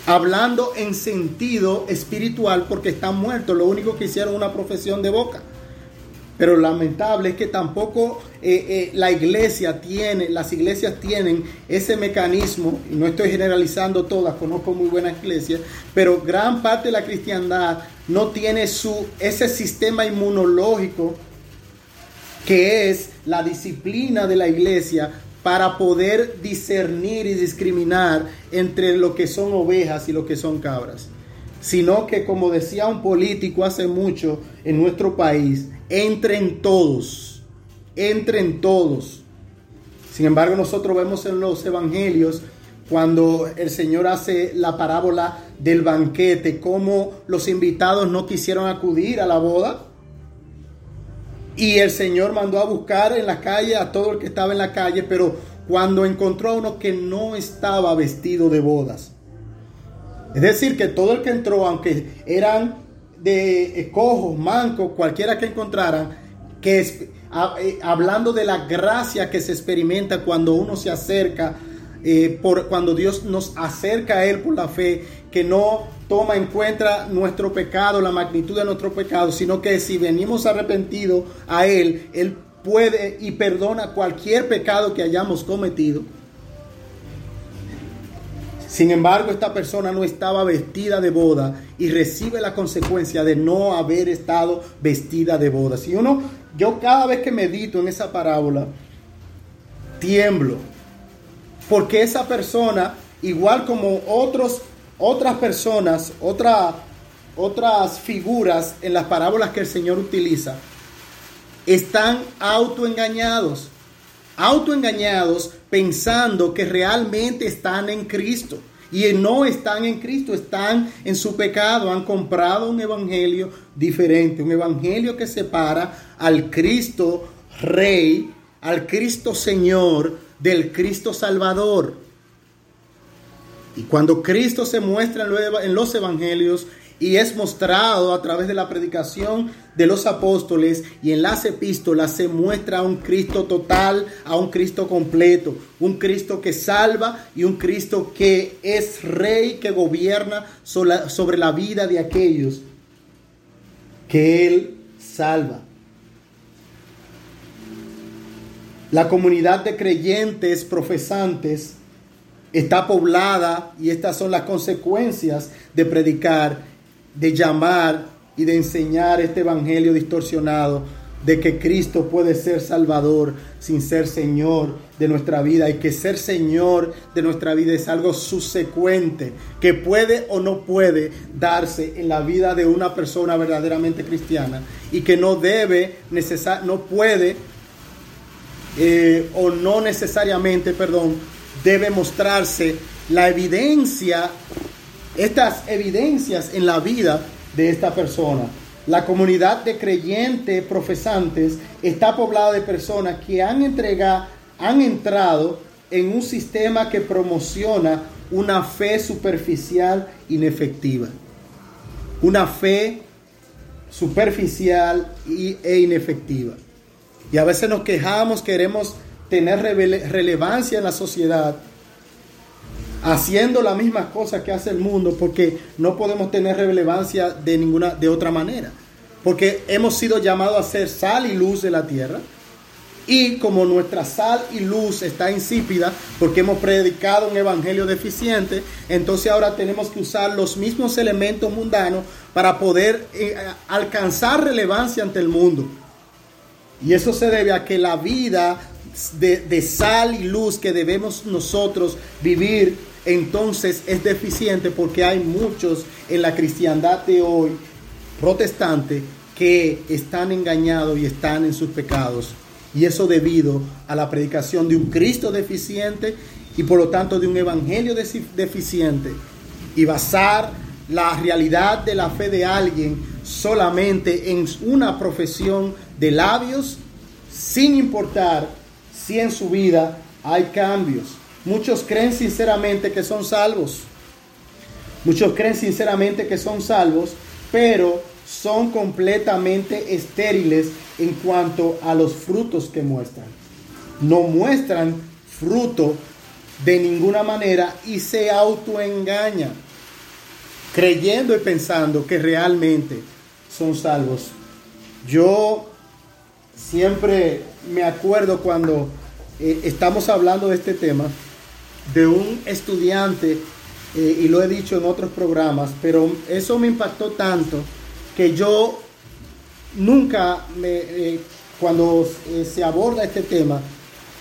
hablando en sentido espiritual porque están muertos, lo único que hicieron una profesión de boca. Pero lamentable es que tampoco eh, eh, la iglesia tiene, las iglesias tienen ese mecanismo, y no estoy generalizando todas, conozco muy buenas iglesias, pero gran parte de la cristiandad no tiene su, ese sistema inmunológico que es la disciplina de la iglesia para poder discernir y discriminar entre lo que son ovejas y lo que son cabras. Sino que, como decía un político hace mucho en nuestro país, entren todos, entren todos. Sin embargo, nosotros vemos en los evangelios cuando el Señor hace la parábola del banquete, cómo los invitados no quisieron acudir a la boda. Y el Señor mandó a buscar en la calle a todo el que estaba en la calle, pero cuando encontró a uno que no estaba vestido de bodas. Es decir, que todo el que entró, aunque eran de cojos, mancos, cualquiera que encontraran, que eh, hablando de la gracia que se experimenta cuando uno se acerca eh, por, cuando Dios nos acerca a Él por la fe, que no toma en cuenta nuestro pecado, la magnitud de nuestro pecado, sino que si venimos arrepentidos a Él, Él puede y perdona cualquier pecado que hayamos cometido. Sin embargo, esta persona no estaba vestida de boda y recibe la consecuencia de no haber estado vestida de boda. Si uno, yo cada vez que medito en esa parábola, tiemblo, porque esa persona, igual como otros, otras personas, otras figuras en las parábolas que el Señor utiliza, están autoengañados, autoengañados pensando que realmente están en Cristo. Y no están en Cristo, están en su pecado, han comprado un evangelio diferente, un evangelio que separa al Cristo Rey, al Cristo Señor, del Cristo Salvador. Y cuando Cristo se muestra en los evangelios y es mostrado a través de la predicación de los apóstoles y en las epístolas se muestra a un Cristo total, a un Cristo completo, un Cristo que salva y un Cristo que es rey, que gobierna sobre la vida de aquellos que Él salva. La comunidad de creyentes profesantes está poblada y estas son las consecuencias de predicar, de llamar y de enseñar este evangelio distorsionado de que Cristo puede ser Salvador sin ser Señor de nuestra vida y que ser Señor de nuestra vida es algo subsecuente que puede o no puede darse en la vida de una persona verdaderamente cristiana y que no debe, no puede eh, o no necesariamente, perdón, debe mostrarse la evidencia, estas evidencias en la vida de esta persona. La comunidad de creyentes profesantes está poblada de personas que han entregado, han entrado en un sistema que promociona una fe superficial inefectiva. Una fe superficial e inefectiva. Y a veces nos quejamos, queremos tener relevancia en la sociedad, haciendo la misma cosa que hace el mundo, porque no podemos tener relevancia de ninguna de otra manera. Porque hemos sido llamados a ser sal y luz de la tierra. Y como nuestra sal y luz está insípida, porque hemos predicado un evangelio deficiente, entonces ahora tenemos que usar los mismos elementos mundanos para poder eh, alcanzar relevancia ante el mundo. Y eso se debe a que la vida de, de, sal y luz que debemos nosotros vivir, entonces es deficiente porque hay muchos en la cristiandad de hoy, protestante, que están engañados y están en sus pecados. Y eso debido a la predicación de un Cristo deficiente y por lo tanto de un evangelio deficiente. Y basar la realidad de la fe de alguien solamente en una profesión de labios, sin importar si en su vida hay cambios. Muchos creen sinceramente que son salvos. Muchos creen sinceramente que son salvos, pero son completamente estériles en cuanto a los frutos que muestran. No muestran fruto de ninguna manera y se autoengañan, creyendo y pensando que realmente son salvos. Yo siempre me acuerdo cuando eh, estamos hablando de este tema, de un estudiante, eh, y lo he dicho en otros programas, pero eso me impactó tanto que yo nunca, me, eh, cuando se aborda este tema,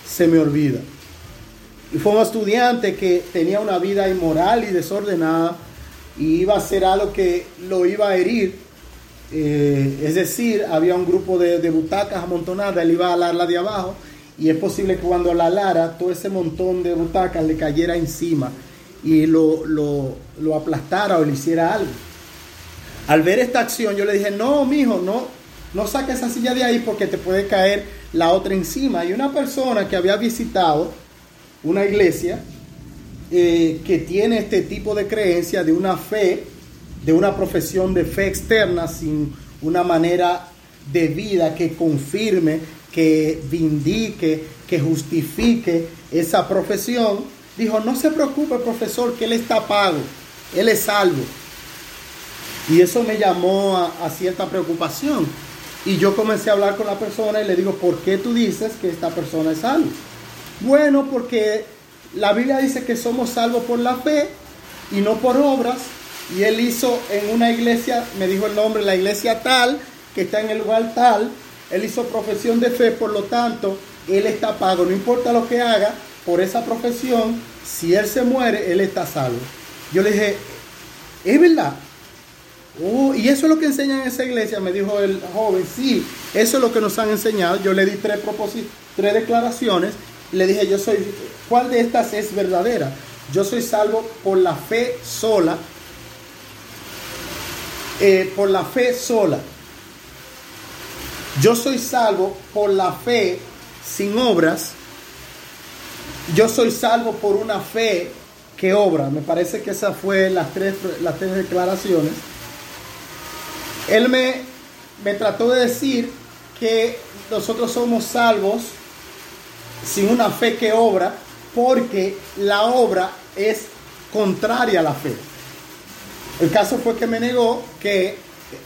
se me olvida. Y fue un estudiante que tenía una vida inmoral y desordenada y iba a hacer algo que lo iba a herir. es decir, había un grupo de, de butacas amontonadas, él iba a la de abajo y es posible que cuando la lara, todo ese montón de butacas le cayera encima y lo, lo, aplastara o le hiciera algo. Al ver esta acción, yo le dije, no, mijo, no, no saques esa silla de ahí porque te puede caer la otra encima. Y una persona que había visitado una iglesia eh, que tiene este tipo de creencia, de una fe, de una profesión de fe externa, sin una manera de vida que confirme que vindique, que justifique esa profesión, dijo, no se preocupe profesor, que él está pago, él es salvo. Y eso me llamó a, cierta preocupación. Y yo comencé a hablar con la persona y le digo, ¿por qué tú dices que esta persona es salvo? Bueno, porque la Biblia dice que somos salvos por la fe y no por obras. Y él hizo en una iglesia, me dijo el nombre, la iglesia tal, que está en el lugar tal, él hizo profesión de fe, por lo tanto, él está pago. No importa lo que haga por esa profesión, si él se muere, él está salvo. Yo le dije, ¿es verdad? Oh, y eso es lo que enseñan en esa iglesia, me dijo el joven. Sí, eso es lo que nos han enseñado. Yo le di tres tres declaraciones. Le dije, yo soy, ¿cuál de estas es verdadera? Yo soy salvo por la fe sola. Eh, por la fe sola. Yo soy salvo por la fe sin obras. Yo soy salvo por una fe que obra. Me parece que esas fue las tres, las tres declaraciones. Él me, me trató de decir que nosotros somos salvos sin una fe que obra, porque la obra es contraria a la fe. El caso fue que me negó que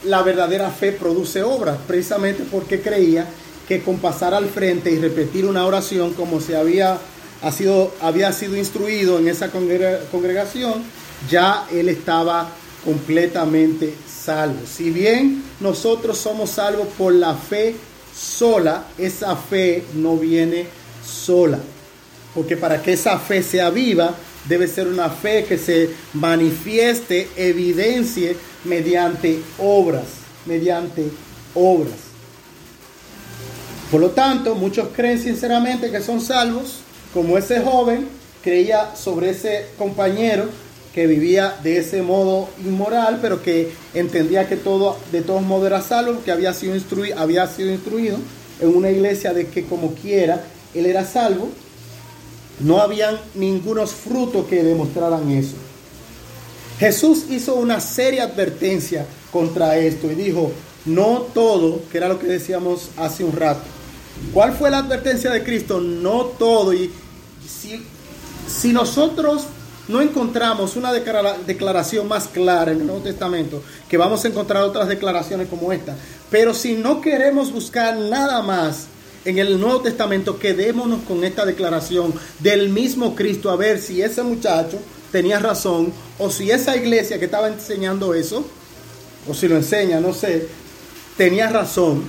la verdadera fe produce obras, precisamente porque creía que con pasar al frente y repetir una oración como se había, ha sido, había sido instruido en esa congregación, ya él estaba completamente salvo. Si bien nosotros somos salvos por la fe sola, esa fe no viene sola. Porque para que esa fe sea viva, debe ser una fe que se manifieste, evidencie mediante obras, mediante obras. Por lo tanto, muchos creen sinceramente que son salvos, como ese joven creía sobre ese compañero que vivía de ese modo inmoral, pero que entendía que todo de todos modos era salvo, que había sido, instruido, había sido instruido en una iglesia de que como quiera él era salvo. No habían ningunos frutos que demostraran eso. Jesús hizo una seria advertencia contra esto y dijo, no todo, que era lo que decíamos hace un rato. ¿Cuál fue la advertencia de Cristo? No todo. Y si, nosotros no encontramos una declaración más clara en el Nuevo Testamento, que vamos a encontrar otras declaraciones como esta, pero si no queremos buscar nada más en el Nuevo Testamento, quedémonos con esta declaración del mismo Cristo, a ver si ese muchacho tenía razón, o si esa iglesia que estaba enseñando eso, o si lo enseña, no sé, tenía razón.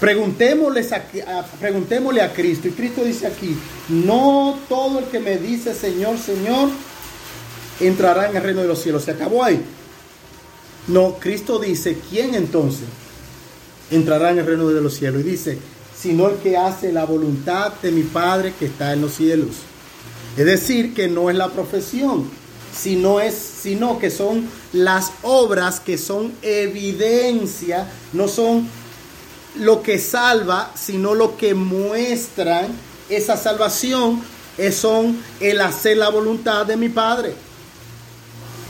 Preguntémosle a, preguntémosle a Cristo. Y Cristo dice aquí, no todo el que me dice Señor, Señor, entrará en el reino de los cielos. Se acabó ahí. No, Cristo dice, ¿quién entonces entrará en el reino de los cielos? Y dice, sino el que hace la voluntad de mi Padre que está en los cielos. Es decir, que no es la profesión, sino, es, sino que son las obras que son evidencia, no son lo que salva, sino lo que muestran esa salvación, son el hacer la voluntad de mi Padre.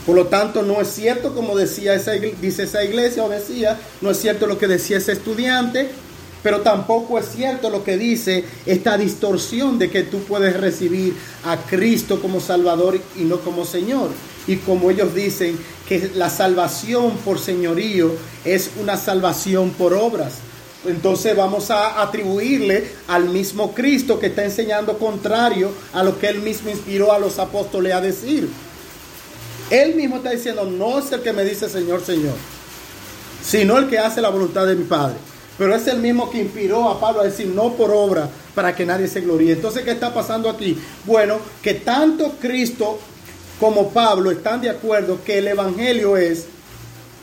Por lo tanto, no es cierto, como decía esa, dice esa iglesia o decía, no es cierto lo que decía ese estudiante, pero tampoco es cierto lo que dice esta distorsión de que tú puedes recibir a Cristo como Salvador y no como Señor. Y como ellos dicen que la salvación por señorío es una salvación por obras. Entonces vamos a atribuirle al mismo Cristo que está enseñando contrario a lo que él mismo inspiró a los apóstoles a decir. Él mismo está diciendo, no es el que me dice Señor, Señor, sino el que hace la voluntad de mi Padre. Pero es el mismo que inspiró a Pablo a decir no por obra para que nadie se gloríe. Entonces, ¿qué está pasando aquí? Bueno, que tanto Cristo como Pablo están de acuerdo que el Evangelio es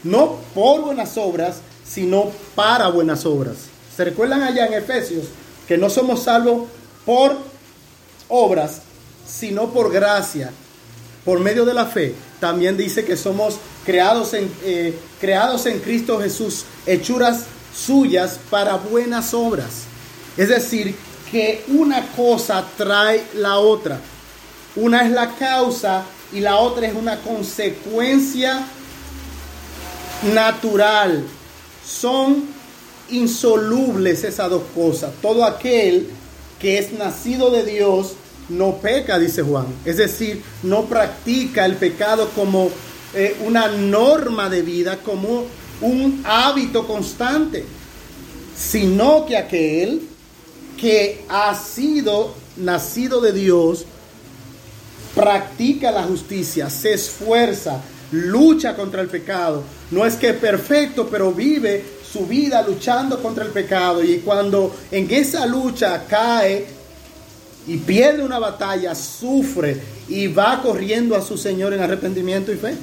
no por buenas obras, sino para buenas obras. ¿Se recuerdan allá en Efesios que no somos salvos por obras, sino por gracia, por medio de la fe? También dice que somos creados en, eh, creados en Cristo Jesús, hechuras suyas para buenas obras. Es decir, que una cosa trae la otra. Una es la causa y la otra es una consecuencia natural. Son insolubles esas dos cosas. Todo aquel que es nacido de Dios no peca, dice Juan. Es decir, no practica el pecado como eh, una norma de vida, como un hábito constante, sino que aquel que ha sido nacido de Dios, practica la justicia, se esfuerza, lucha contra el pecado. No es que es perfecto, pero vive su vida luchando contra el pecado. Y cuando en esa lucha cae y pierde una batalla, sufre y va corriendo a su Señor en arrepentimiento y fe.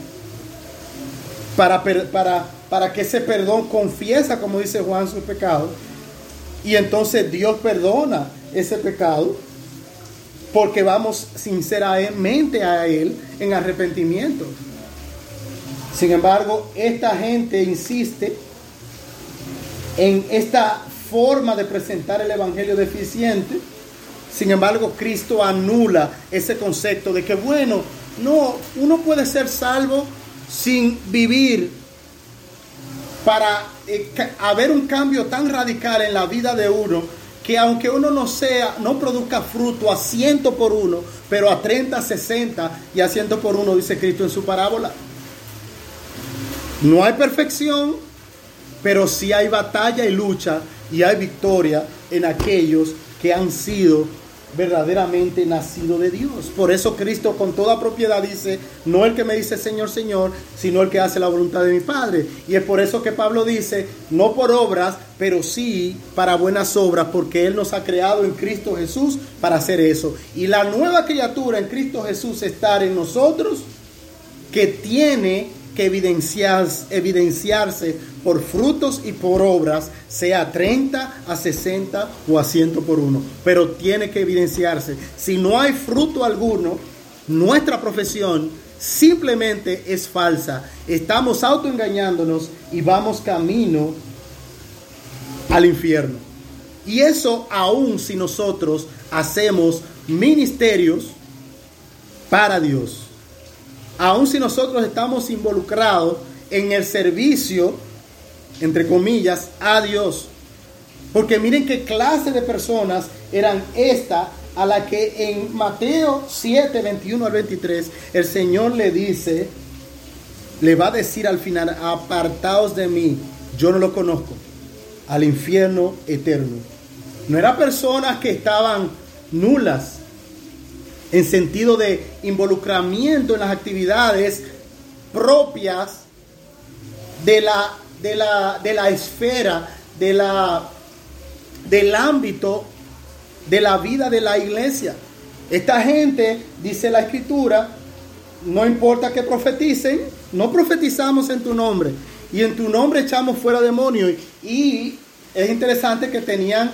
Para, para para que ese perdón confiesa, como dice Juan, su pecado. Y entonces Dios perdona ese pecado porque vamos sinceramente a Él en arrepentimiento. Sin embargo, esta gente insiste en esta forma de presentar el Evangelio deficiente. Sin embargo, Cristo anula ese concepto de que, bueno, no, uno puede ser salvo sin vivir para eh, haber un cambio tan radical en la vida de uno que aunque uno no sea, no produzca fruto a ciento por uno, pero a 30, 60 y a ciento por uno, dice Cristo en su parábola. No hay perfección, pero sí hay batalla y lucha y hay victoria en aquellos que han sido verdaderamente nacido de Dios. Por eso Cristo con toda propiedad dice, no el que me dice Señor, Señor, sino el que hace la voluntad de mi Padre. Y es por eso que Pablo dice, no por obras, pero sí para buenas obras, porque Él nos ha creado en Cristo Jesús para hacer eso. Y la nueva criatura en Cristo Jesús estar en nosotros, que tiene que evidenciarse, por frutos y por obras, sea 30, a 60 o a 100 por uno. Pero tiene que evidenciarse. Si no hay fruto alguno, nuestra profesión simplemente es falsa. Estamos autoengañándonos y vamos camino al infierno. Y eso aún si nosotros hacemos ministerios para Dios. Aun si nosotros estamos involucrados en el servicio, entre comillas, a Dios. Porque miren qué clase de personas eran esta a la que en Mateo 7, 21 al 23, el Señor le dice, le va a decir al final, apartaos de mí, yo no lo conozco, al infierno eterno. No eran personas que estaban nulas en sentido de involucramiento en las actividades propias de la, de la, de la esfera, de la, del ámbito de la vida de la iglesia. Esta gente, dice la escritura, no importa que profeticen, no profetizamos en tu nombre. Y en tu nombre echamos fuera demonios. Y es interesante que tenían,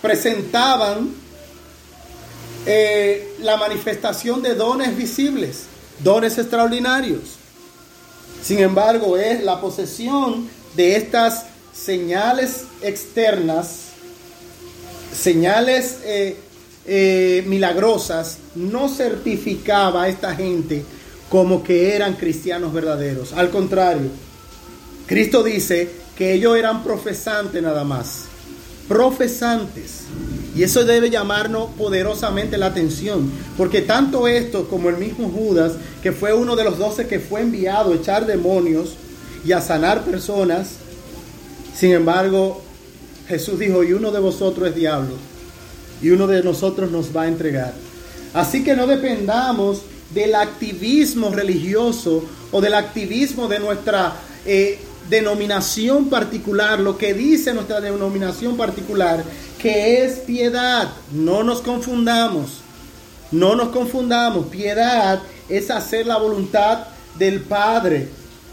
presentaban eh, la manifestación de dones visibles, dones extraordinarios. Sin embargo, es la posesión de estas señales externas, señales eh, eh, milagrosas, no certificaba a esta gente como que eran cristianos verdaderos. Al contrario, Cristo dice que ellos eran profesantes nada más. Profesantes. Y eso debe llamarnos poderosamente la atención, porque tanto esto como el mismo Judas, que fue uno de los doce que fue enviado a echar demonios y a sanar personas, sin embargo, Jesús dijo, y uno de vosotros es diablo, y uno de nosotros nos va a entregar. Así que no dependamos del activismo religioso o del activismo de nuestra eh, denominación particular, lo que dice nuestra denominación particular, que es piedad. No nos confundamos. No nos confundamos. Piedad es hacer la voluntad del Padre.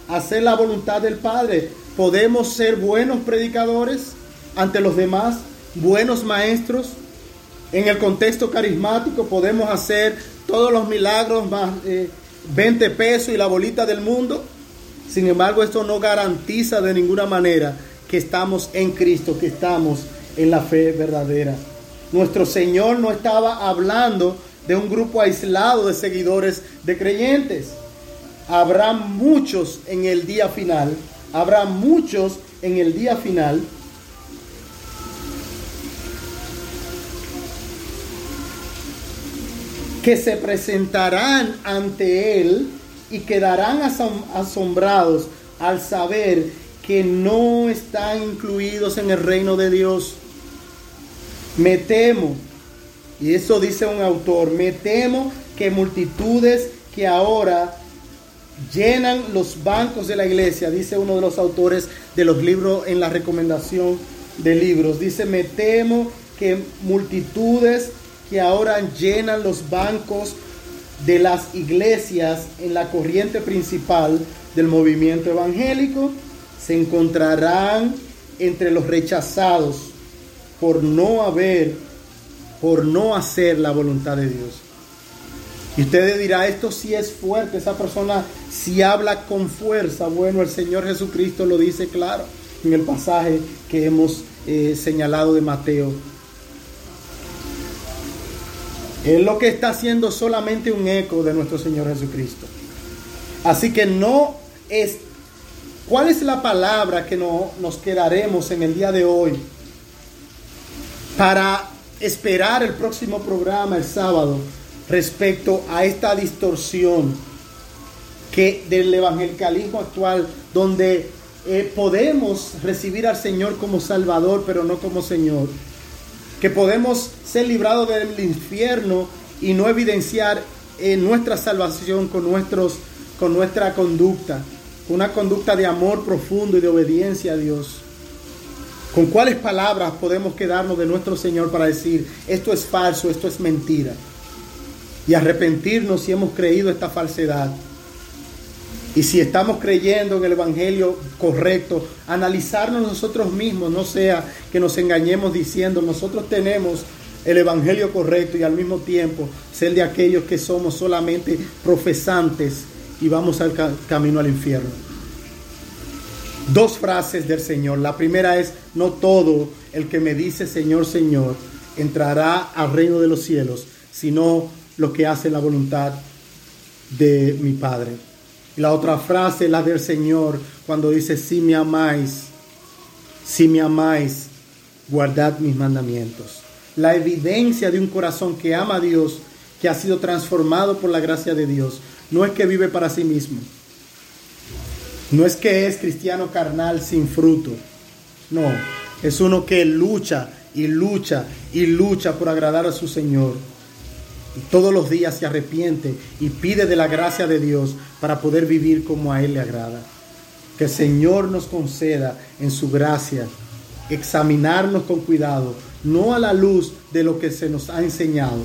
Hacer la voluntad del Padre. Podemos ser buenos predicadores ante los demás, buenos maestros. En el contexto carismático podemos hacer todos los milagros más 20 eh, pesos y la bolita del mundo. Sin embargo, esto no garantiza de ninguna manera que estamos en Cristo, que estamos en la fe verdadera. Nuestro Señor no estaba hablando de un grupo aislado de seguidores de creyentes. Habrá muchos en el día final, habrá muchos en el día final que se presentarán ante Él y quedarán asombrados al saber que no están incluidos en el reino de Dios. Me temo, y eso dice un autor, me temo que multitudes que ahora llenan los bancos de la iglesia, dice uno de los autores de los libros en la recomendación de libros, dice, me temo que multitudes que ahora llenan los bancos de las iglesias en la corriente principal del movimiento evangélico se encontrarán entre los rechazados por no haber, por no hacer la voluntad de Dios. Y usted dirá, esto sí es fuerte, esa persona si habla con fuerza. Bueno, el Señor Jesucristo lo dice claro en el pasaje que hemos eh, señalado de Mateo es lo que está haciendo solamente un eco de nuestro Señor Jesucristo. Así que no es... ¿Cuál es la palabra que no, nos quedaremos en el día de hoy para esperar el próximo programa el sábado respecto a esta distorsión que del evangelicalismo actual donde eh, podemos recibir al Señor como Salvador pero no como Señor? Que podemos ser librados del infierno y no evidenciar en nuestra salvación con, nuestros, con nuestra conducta, una conducta de amor profundo y de obediencia a Dios. ¿Con cuáles palabras podemos quedarnos de nuestro Señor para decir, esto es falso, esto es mentira? Y arrepentirnos si hemos creído esta falsedad. Y si estamos creyendo en el Evangelio correcto, analizarnos nosotros mismos, no sea que nos engañemos diciendo nosotros tenemos el Evangelio correcto y al mismo tiempo ser de aquellos que somos solamente profesantes y vamos al camino al infierno. Dos frases del Señor. La primera es, no todo el que me dice Señor, Señor, entrará al reino de los cielos, sino lo que hace la voluntad de mi Padre. Y la otra frase, la del Señor, cuando dice, si me amáis, si me amáis, guardad mis mandamientos. La evidencia de un corazón que ama a Dios, que ha sido transformado por la gracia de Dios, no es que vive para sí mismo. No es que es cristiano carnal sin fruto. No, es uno que lucha y lucha y lucha por agradar a su Señor. Y todos los días se arrepiente y pide de la gracia de Dios para poder vivir como a Él le agrada. Que el Señor nos conceda en su gracia examinarnos con cuidado, no a la luz de lo que se nos ha enseñado,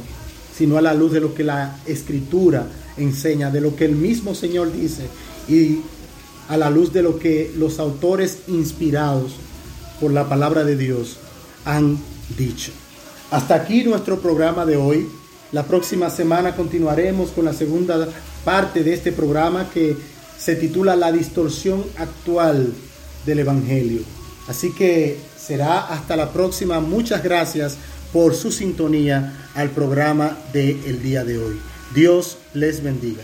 sino a la luz de lo que la Escritura enseña, de lo que el mismo Señor dice y a la luz de lo que los autores inspirados por la palabra de Dios han dicho. Hasta aquí nuestro programa de hoy. La próxima semana continuaremos con la segunda parte de este programa que se titula La distorsión actual del Evangelio. Así que será hasta la próxima. Muchas gracias por su sintonía al programa del el día de hoy. Dios les bendiga.